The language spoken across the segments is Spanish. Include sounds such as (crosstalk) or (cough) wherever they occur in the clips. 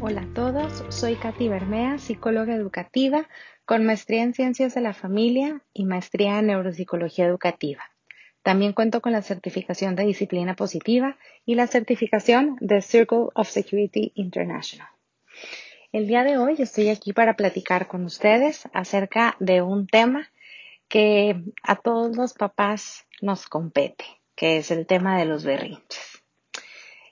Hola a todos, soy Katy Bermea, psicóloga educativa con maestría en Ciencias de la Familia y maestría en Neuropsicología Educativa. También cuento con la certificación de disciplina positiva y la certificación de Circle of Security International. El día de hoy estoy aquí para platicar con ustedes acerca de un tema que a todos los papás nos compete, que es el tema de los berrinches.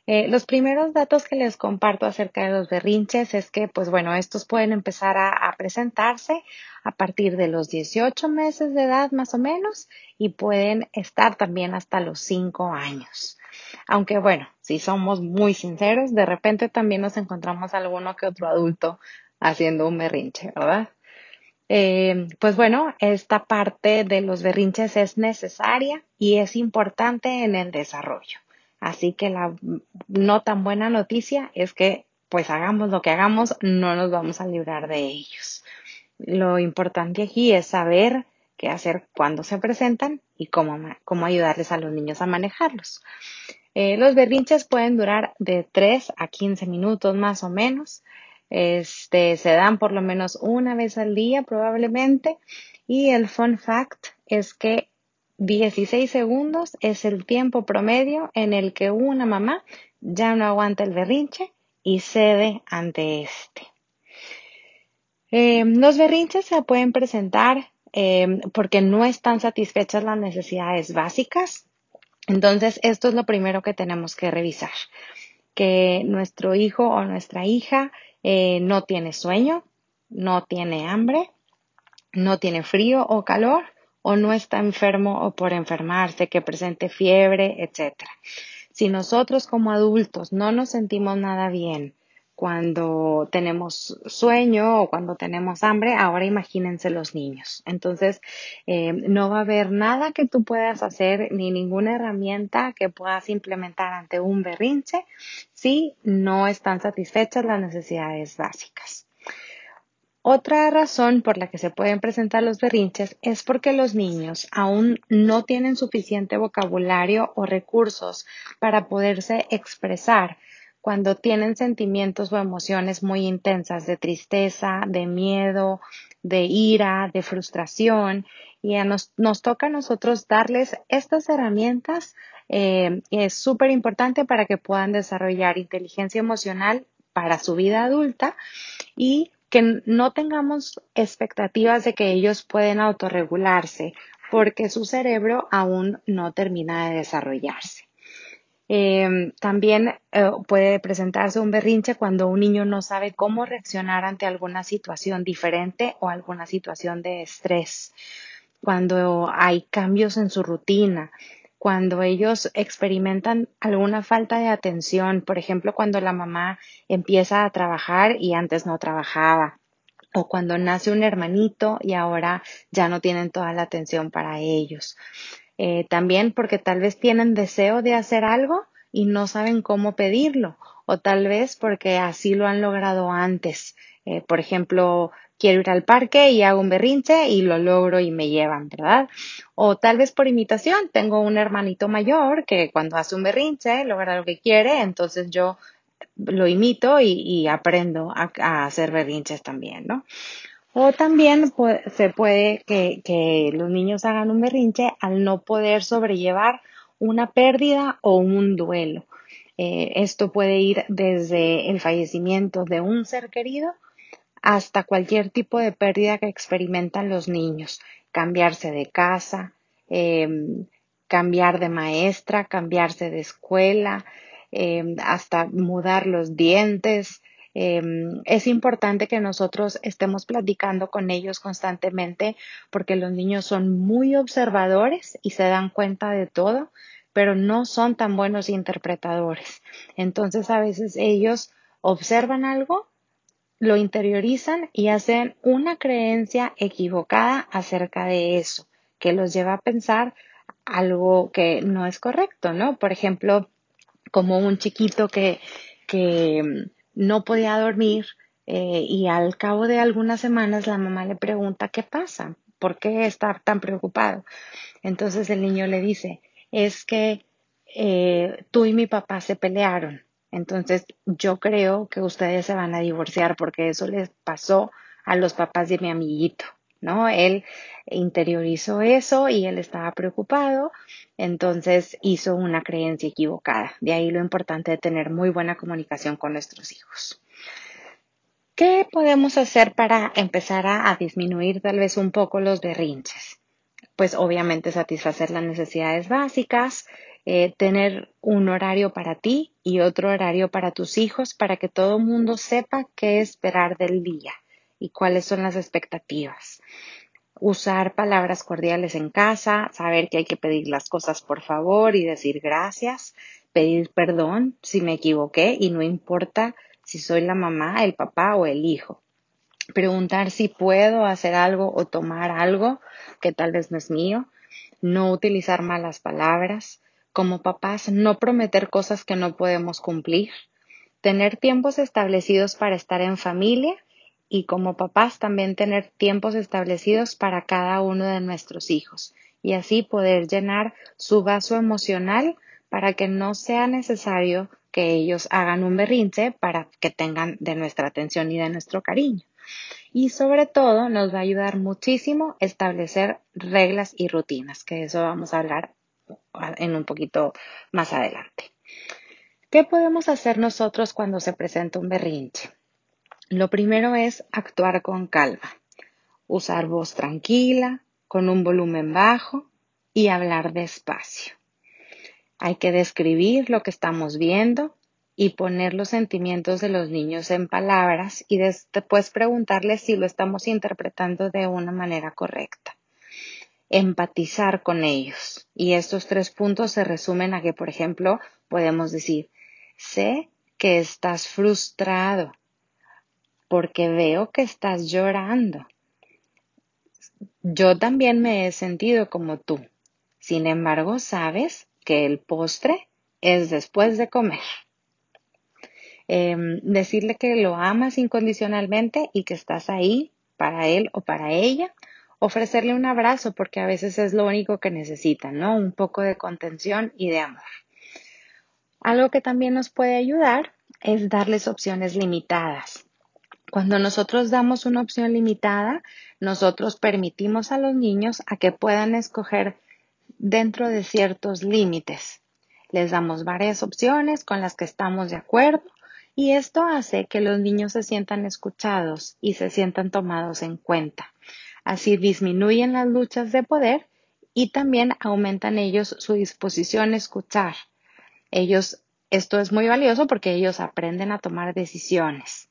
Eh, los primeros datos que les comparto acerca de los berrinches es que, pues bueno, estos pueden empezar a, presentarse a partir de los 18 meses de edad más o menos y pueden estar también hasta los 5 años. Aunque bueno, si somos muy sinceros, de repente también nos encontramos alguno que otro adulto haciendo un berrinche, ¿verdad? Eh, pues bueno, esta parte de los berrinches es necesaria y es importante en el desarrollo. Así que la no tan buena noticia es que pues hagamos lo que hagamos, no nos vamos a librar de ellos. Lo importante aquí es saber qué hacer cuando se presentan y cómo, cómo ayudarles a los niños a manejarlos. Eh, los berrinches pueden durar de 3 a 15 minutos más o menos. Este, se dan por lo menos una vez al día probablemente. Y el fun fact es que 16 segundos es el tiempo promedio en el que una mamá ya no aguanta el berrinche y cede ante este. Eh, los berrinches se pueden presentar eh, porque no están satisfechas las necesidades básicas. Entonces, esto es lo primero que tenemos que revisar. Que nuestro hijo o nuestra hija eh, no tiene sueño, no tiene hambre, no tiene frío o calor o no está enfermo o por enfermarse, que presente fiebre, etc. Si nosotros como adultos no nos sentimos nada bien cuando tenemos sueño o cuando tenemos hambre, ahora imagínense los niños. Entonces, eh, no va a haber nada que tú puedas hacer ni ninguna herramienta que puedas implementar ante un berrinche si no están satisfechas las necesidades básicas. Otra razón por la que se pueden presentar los berrinches es porque los niños aún no tienen suficiente vocabulario o recursos para poderse expresar cuando tienen sentimientos o emociones muy intensas de tristeza, de miedo, de ira, de frustración. Y nos, toca a nosotros darles estas herramientas. Eh, es súper importante para que puedan desarrollar inteligencia emocional para su vida adulta y que no tengamos expectativas de que ellos pueden autorregularse porque su cerebro aún no termina de desarrollarse. Em, también eh, puede presentarse un berrinche cuando un niño no sabe cómo reaccionar ante alguna situación diferente o alguna situación de estrés, cuando hay cambios en su rutina, cuando ellos experimentan alguna falta de atención, por ejemplo, cuando la mamá empieza a trabajar y antes no trabajaba, o cuando nace un hermanito y ahora ya no tienen toda la atención para ellos. Eh, también porque tal vez tienen deseo de hacer algo y no saben cómo pedirlo, o tal vez porque así lo han logrado antes. Eh, por ejemplo, quiero ir al parque y hago un berrinche y lo logro y me llevan, ¿verdad? O tal vez por imitación, tengo un hermanito mayor que cuando hace un berrinche logra lo que quiere, entonces yo lo imito y, aprendo a, hacer berrinches también, ¿no? O también se puede que, los niños hagan un berrinche al no poder sobrellevar una pérdida o un duelo. Eh, esto puede ir desde el fallecimiento de un ser querido hasta cualquier tipo de pérdida que experimentan los niños, cambiarse de casa, em, cambiar de maestra, cambiarse de escuela, em, hasta mudar los dientes. Em, es importante que nosotros estemos platicando con ellos constantemente porque los niños son muy observadores y se dan cuenta de todo, pero no son tan buenos interpretadores. Entonces a veces ellos observan algo lo interiorizan y hacen una creencia equivocada acerca de eso, que los lleva a pensar algo que no es correcto, ¿no? Por ejemplo, como un chiquito que, que mm, no podía dormir eh, y al cabo de algunas semanas la mamá le pregunta, ¿qué pasa? ¿Por qué está tan preocupado? Entonces el niño le dice, es que eh, tú y mi papá se pelearon. Entonces yo creo que ustedes se van a divorciar porque eso les pasó a los papás de mi amiguito. ¿no? Él interiorizó eso y él estaba preocupado, entonces hizo una creencia equivocada. De ahí lo importante de tener muy buena comunicación con nuestros hijos. ¿Qué podemos hacer para empezar a, disminuir tal vez un poco los berrinches? Pues obviamente satisfacer las necesidades básicas, eh, tener un horario para ti y otro horario para tus hijos para que todo el mundo sepa qué esperar del día y cuáles son las expectativas. Usar palabras cordiales en casa, saber que hay que pedir las cosas por favor y decir gracias, pedir perdón si me equivoqué y no importa si soy la mamá, el papá o el hijo. Preguntar si puedo hacer algo o tomar algo que tal vez no es mío. No utilizar malas palabras. Como papás, no prometer cosas que no podemos cumplir. Tener tiempos establecidos para estar en familia y como papás también tener tiempos establecidos para cada uno de nuestros hijos y así poder llenar su vaso emocional para que no sea necesario que ellos hagan un berrinche para que tengan de nuestra atención y de nuestro cariño. Y sobre todo nos va a ayudar muchísimo establecer reglas y rutinas, que eso vamos a hablar en un poquito más adelante. ¿Qué podemos hacer nosotros cuando se presenta un berrinche? Lo primero es actuar con calma, usar voz tranquila, con un volumen bajo y hablar despacio. Hay que describir lo que estamos viendo y poner los sentimientos de los niños en palabras y después preguntarles si lo estamos interpretando de una manera correcta. Empatizar con ellos. Y estos tres puntos se resumen a que, por ejemplo, podemos decir, sé que estás frustrado porque veo que estás llorando. Yo también me he sentido como tú. Sin embargo, sabes que el postre es después de comer. Em, decirle que lo amas incondicionalmente y que estás ahí para él o para ella. Ofrecerle un abrazo porque a veces es lo único que necesitan, ¿no? Un poco de contención y de amor. Algo que también nos puede ayudar es darles opciones limitadas. Cuando nosotros damos una opción limitada, nosotros permitimos a los niños a que puedan escoger dentro de ciertos límites. Les damos varias opciones con las que estamos de acuerdo y esto hace que los niños se sientan escuchados y se sientan tomados en cuenta. Así disminuyen las luchas de poder y también aumentan ellos su disposición a escuchar. Ellos, esto es muy valioso porque ellos aprenden a tomar decisiones.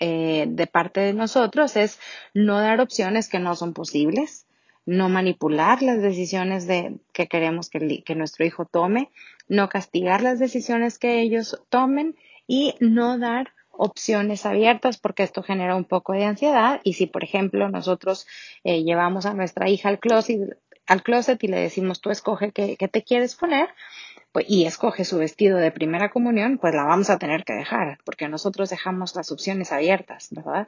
Eh, de parte de nosotros es no dar opciones que no son posibles, no manipular las decisiones de, que queremos que, que nuestro hijo tome, no castigar las decisiones que ellos tomen y no dar opciones abiertas porque esto genera un poco de ansiedad y si por ejemplo nosotros eh, llevamos a nuestra hija al closet, al closet y le decimos tú escoge qué, qué te quieres poner, pues, y escoge su vestido de primera comunión, pues la vamos a tener que dejar, porque nosotros dejamos las opciones abiertas, ¿verdad?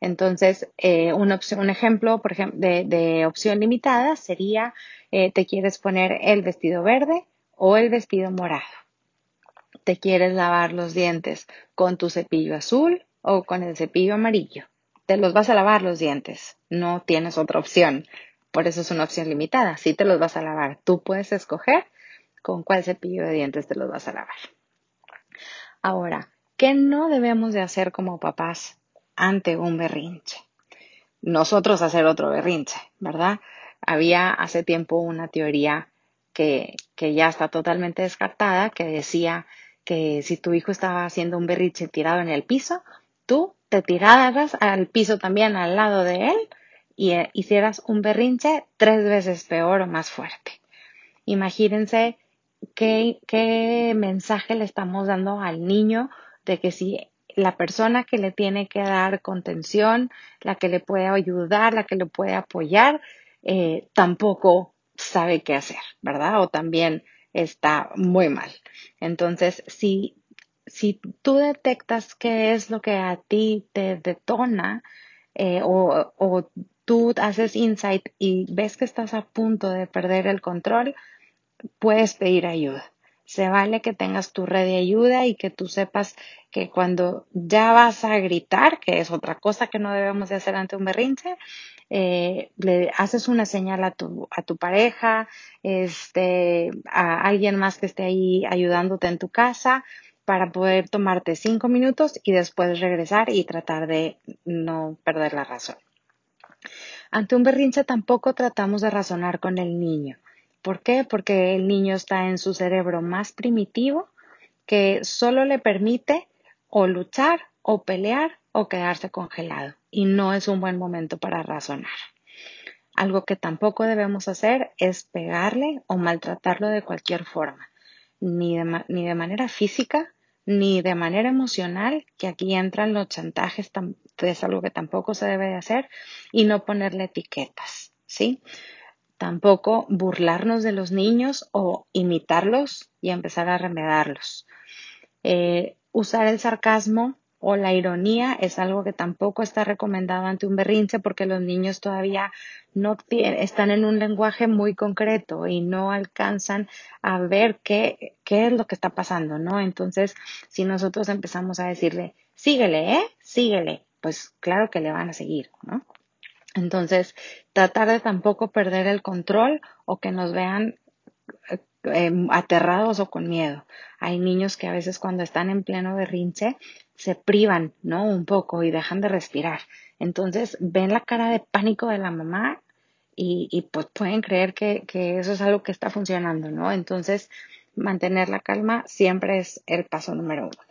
Entonces, eh, un ejemplo, por ejemplo, de, opción limitada sería, eh, te quieres poner el vestido verde o el vestido morado. Te quieres lavar los dientes con tu cepillo azul o con el cepillo amarillo. Te los vas a lavar los dientes, no tienes otra opción. Por eso es una opción limitada. Si te los vas a lavar, tú puedes escoger con cuál cepillo de dientes te los vas a lavar. Ahora, ¿qué no debemos de hacer como papás ante un berrinche? Nosotros hacer otro berrinche, ¿verdad? Había hace tiempo una teoría que, que ya está totalmente descartada, que decía que si tu hijo estaba haciendo un berrinche tirado en el piso, tú te tiraras al piso también al lado de él y eh, hicieras un berrinche tres veces peor o más fuerte. Imagínense qué, mensaje le estamos dando al niño de que si la persona que le tiene que dar contención, la que le puede ayudar, la que le puede apoyar, eh, tampoco sabe qué hacer, ¿verdad? O también está muy mal. Entonces, si, si tú detectas qué es lo que a ti te detona eh, o, o tú haces insight y ves que estás a punto de perder el control, puedes pedir ayuda. Se vale que tengas tu red de ayuda y que tú sepas que cuando ya vas a gritar, que es otra cosa que no debemos de hacer ante un berrinche, eh, le haces una señal a tu, a tu pareja, este, a alguien más que esté ahí ayudándote en tu casa para poder tomarte cinco minutos y después regresar y tratar de no perder la razón. Ante un berrinche tampoco tratamos de razonar con el niño. ¿Por qué? Porque el niño está en su cerebro más primitivo que solo le permite o luchar o pelear o quedarse congelado y no es un buen momento para razonar. Algo que tampoco debemos hacer es pegarle o maltratarlo de cualquier forma, ni de, ni de manera física ni de manera emocional, que aquí entran los chantajes, es algo que tampoco se debe de hacer, y no ponerle etiquetas, ¿sí? Tampoco burlarnos de los niños o imitarlos y empezar a remedarlos. Eh, usar el sarcasmo o la ironía es algo que tampoco está recomendado ante un berrinche porque los niños todavía no están en un lenguaje muy concreto y no alcanzan a ver qué, qué es lo que está pasando, ¿no? Entonces, si nosotros empezamos a decirle, síguele, ¿eh? Síguele, pues claro que le van a seguir, ¿no? Entonces, tratar de tampoco perder el control o que nos vean Em, aterrados o con miedo. Hay niños que a veces cuando están en pleno berrinche se privan, ¿no? Un poco y dejan de respirar. Entonces ven la cara de pánico de la mamá y, pues pueden creer que, que eso es algo que está funcionando, ¿no? Entonces mantener la calma siempre es el paso número uno.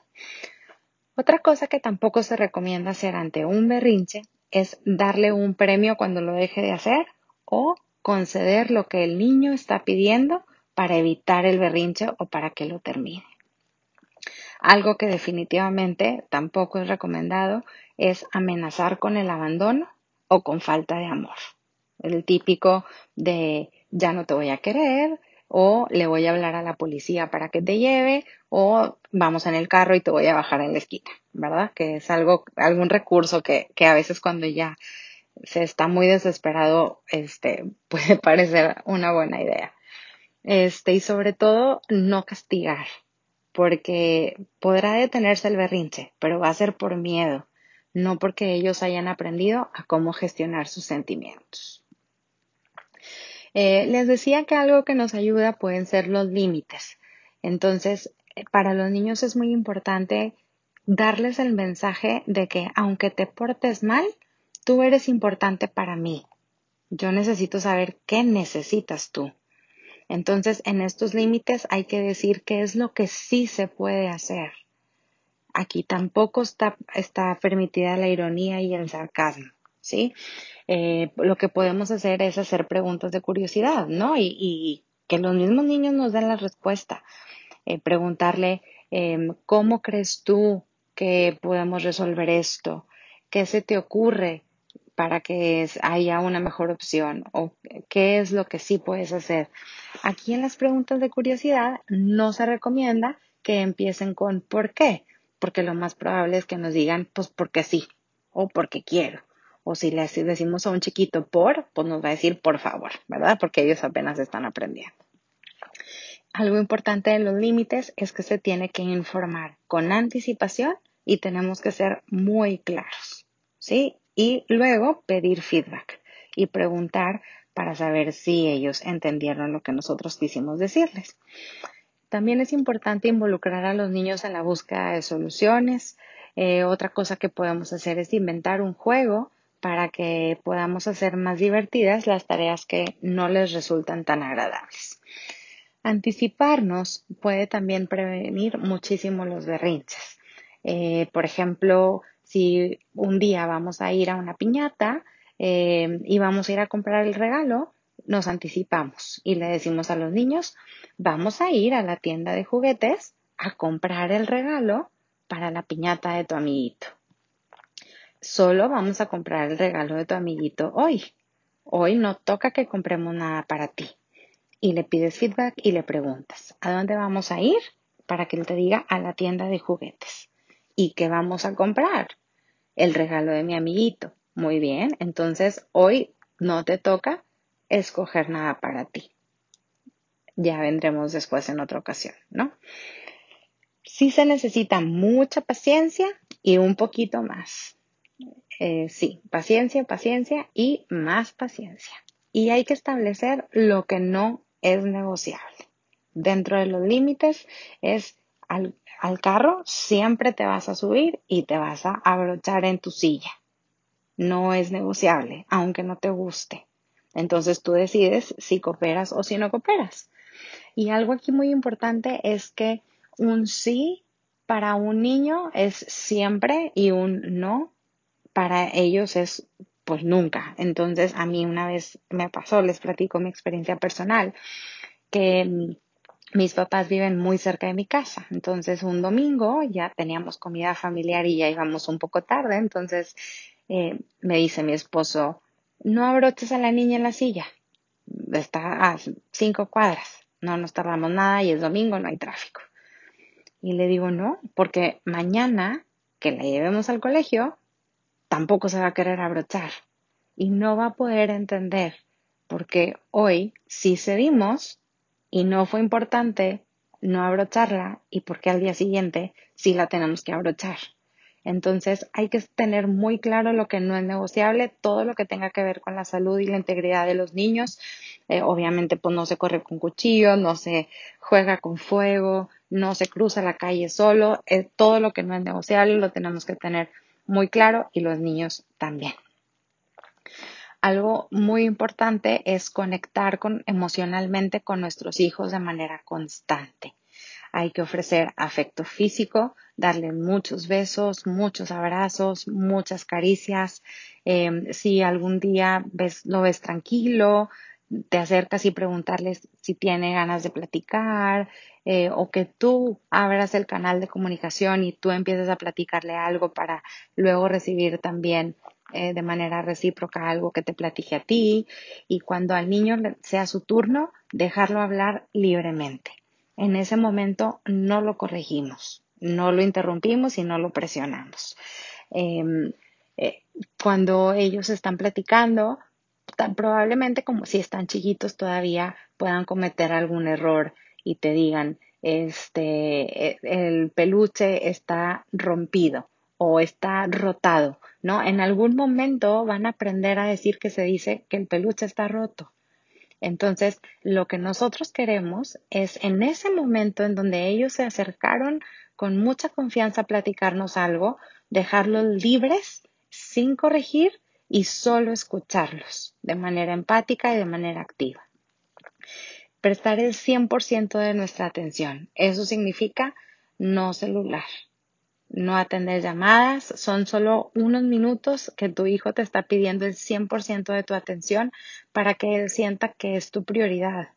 Otra cosa que tampoco se recomienda hacer ante un berrinche es darle un premio cuando lo deje de hacer o conceder lo que el niño está pidiendo para evitar el berrinche o para que lo termine. Algo que definitivamente tampoco es recomendado es amenazar con el abandono o con falta de amor. El típico de ya no te voy a querer o le voy a hablar a la policía para que te lleve o vamos en el carro y te voy a bajar en la esquina, ¿verdad? Que es algo, algún recurso que, que a veces cuando ya se está muy desesperado, este, (laughs) puede parecer una buena idea. Este, y sobre todo, no castigar, porque podrá detenerse el berrinche, pero va a ser por miedo, no porque ellos hayan aprendido a cómo gestionar sus sentimientos. Eh, les decía que algo que nos ayuda pueden ser los límites. Entonces, eh, para los niños es muy importante darles el mensaje de que aunque te portes mal, tú eres importante para mí. Yo necesito saber qué necesitas tú. Entonces, en estos límites hay que decir qué es lo que sí se puede hacer. Aquí tampoco está, está permitida la ironía y el sarcasmo, ¿sí? Eh, lo que podemos hacer es hacer preguntas de curiosidad, ¿no? Y, que los mismos niños nos den la respuesta. Eh, preguntarle, em, ¿cómo crees tú que podemos resolver esto? ¿Qué se te ocurre? Para que haya una mejor opción o qué es lo que sí puedes hacer. Aquí en las preguntas de curiosidad no se recomienda que empiecen con ¿por qué? Porque lo más probable es que nos digan pues porque sí o porque quiero. O si le decimos a un chiquito por, pues nos va a decir por favor, ¿verdad? Porque ellos apenas están aprendiendo. Algo importante de los límites es que se tiene que informar con anticipación y tenemos que ser muy claros, ¿sí? Y luego pedir feedback y preguntar para saber si ellos entendieron lo que nosotros quisimos decirles. También es importante involucrar a los niños en la búsqueda de soluciones. Eh, otra cosa que podemos hacer es inventar un juego para que podamos hacer más divertidas las tareas que no les resultan tan agradables. Anticiparnos puede también prevenir muchísimo los berrinches. Eh, por ejemplo, si un día vamos a ir a una piñata eh, y vamos a ir a comprar el regalo, nos anticipamos y le decimos a los niños, vamos a ir a la tienda de juguetes a comprar el regalo para la piñata de tu amiguito. Solo vamos a comprar el regalo de tu amiguito hoy. hoy no toca que compremos nada para ti. Y le pides feedback y le preguntas, ¿a dónde vamos a ir? Para que él te diga a la tienda de juguetes. ¿Y qué vamos a comprar? El regalo de mi amiguito. Muy bien, entonces hoy no te toca escoger nada para ti. Ya vendremos después en otra ocasión, ¿no? Sí se necesita mucha paciencia y un poquito más. Eh, sí, paciencia, paciencia y más paciencia. Y hay que establecer lo que no es negociable. Dentro de los límites es al, al carro siempre te vas a subir y te vas a abrochar en tu silla. No es negociable, aunque no te guste. Entonces tú decides si cooperas o si no cooperas. Y algo aquí muy importante es que un sí para un niño es siempre y un no para ellos es pues nunca. Entonces a mí una vez me pasó, les platico mi experiencia personal, que mis papás viven muy cerca de mi casa. Entonces un domingo ya teníamos comida familiar y ya íbamos un poco tarde. Entonces eh, me dice mi esposo, no abroches a la niña en la silla. Está a cinco cuadras. No nos tardamos nada y es domingo, no hay tráfico. Y le digo, no, porque mañana que la llevemos al colegio, tampoco se va a querer abrochar y no va a poder entender porque hoy sí cedimos y no fue importante no abrocharla y porque al día siguiente sí la tenemos que abrochar. Entonces hay que tener muy claro lo que no es negociable, todo lo que tenga que ver con la salud y la integridad de los niños. Eh, obviamente pues no se corre con cuchillo, no se juega con fuego, no se cruza la calle solo. Eh, todo lo que no es negociable lo tenemos que tener muy claro y los niños también. Algo muy importante es conectar con, emocionalmente con nuestros hijos de manera constante. Hay que ofrecer afecto físico, darle muchos besos, muchos abrazos, muchas caricias. Em, si algún día ves, lo ves tranquilo, te acercas y preguntarles si tiene ganas de platicar eh, o que tú abras el canal de comunicación y tú empieces a platicarle algo para luego recibir también eh, de manera recíproca algo que te platique a ti y cuando al niño sea su turno, dejarlo hablar libremente. En ese momento no lo corregimos, no lo interrumpimos y no lo presionamos. Em, eh, cuando ellos están platicando, tan probablemente como si están chiquitos todavía puedan cometer algún error y te digan, este, e, el peluche está rompido o está rotado, ¿no? En algún momento van a aprender a decir que se dice que el peluche está roto. Entonces, lo que nosotros queremos es en ese momento en donde ellos se acercaron con mucha confianza a platicarnos algo, dejarlos libres, sin corregir y solo escucharlos de manera empática y de manera activa. Prestar el 100% de nuestra atención. Eso significa no celular, no atender llamadas. Son solo unos minutos que tu hijo te está pidiendo el 100% de tu atención para que él sienta que es tu prioridad.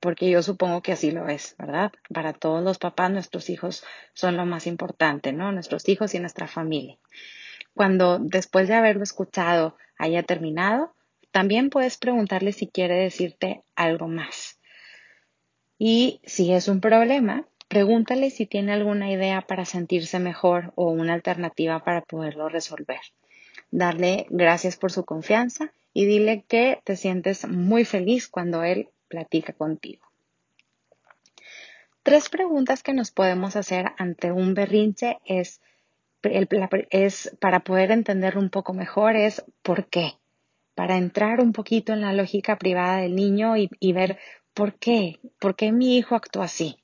Porque yo supongo que así lo es, ¿verdad? Para todos los papás, nuestros hijos son lo más importante, ¿no? Nuestros hijos y nuestra familia. Cuando después de haberlo escuchado haya terminado, también puedes preguntarle si quiere decirte algo más. Y si es un problema, pregúntale si tiene alguna idea para sentirse mejor o una alternativa para poderlo resolver. Darle gracias por su confianza y dile que te sientes muy feliz cuando él platica contigo. Tres preguntas que nos podemos hacer ante un berrinche es para poder entenderlo un poco mejor, es por qué. Para entrar un poquito en la lógica privada del niño y, ver por qué, por qué mi hijo actúa así.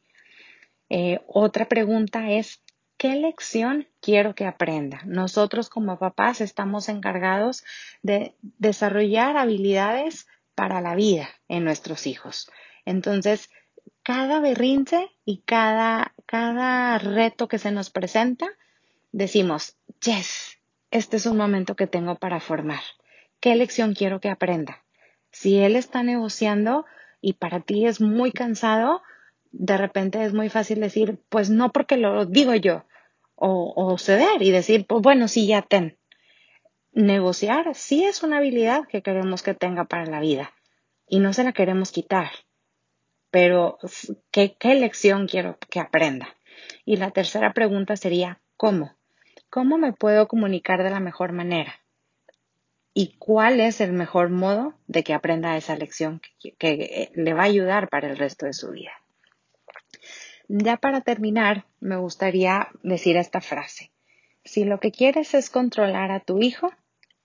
Eh, otra pregunta es, ¿qué lección quiero que aprenda? Nosotros como papás estamos encargados de desarrollar habilidades para la vida en nuestros hijos. Entonces, cada berrinche y cada, cada reto que se nos presenta decimos, yes, este es un momento que tengo para formar. ¿Qué lección quiero que aprenda? Si él está negociando y para ti es muy cansado, de repente es muy fácil decir, pues no porque lo digo yo, o, ceder y decir, pues bueno, sí, ya ten. negociar sí es una habilidad que queremos que tenga para la vida y no se la queremos quitar. Pero, ¿qué, qué lección quiero que aprenda? Y la tercera pregunta sería, ¿cómo? ¿Cómo me puedo comunicar de la mejor manera? ¿Y cuál es el mejor modo de que aprenda esa lección que, le va a ayudar para el resto de su vida? Ya para terminar, me gustaría decir esta frase. Si lo que quieres es controlar a tu hijo,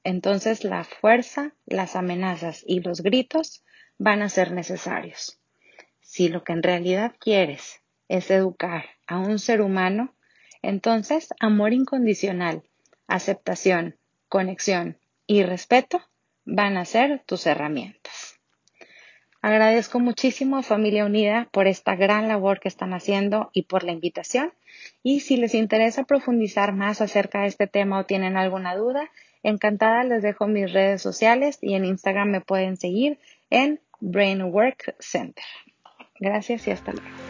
entonces la fuerza, las amenazas y los gritos van a ser necesarios. Si lo que en realidad quieres es educar a un ser humano, entonces amor incondicional, aceptación, conexión y respeto van a ser tus herramientas. Agradezco muchísimo a Familia Unida por esta gran labor que están haciendo y por la invitación. Y si les interesa profundizar más acerca de este tema o tienen alguna duda, encantada les dejo mis redes sociales y en Instagram me pueden seguir en Brainwork Center. Gracias y hasta luego.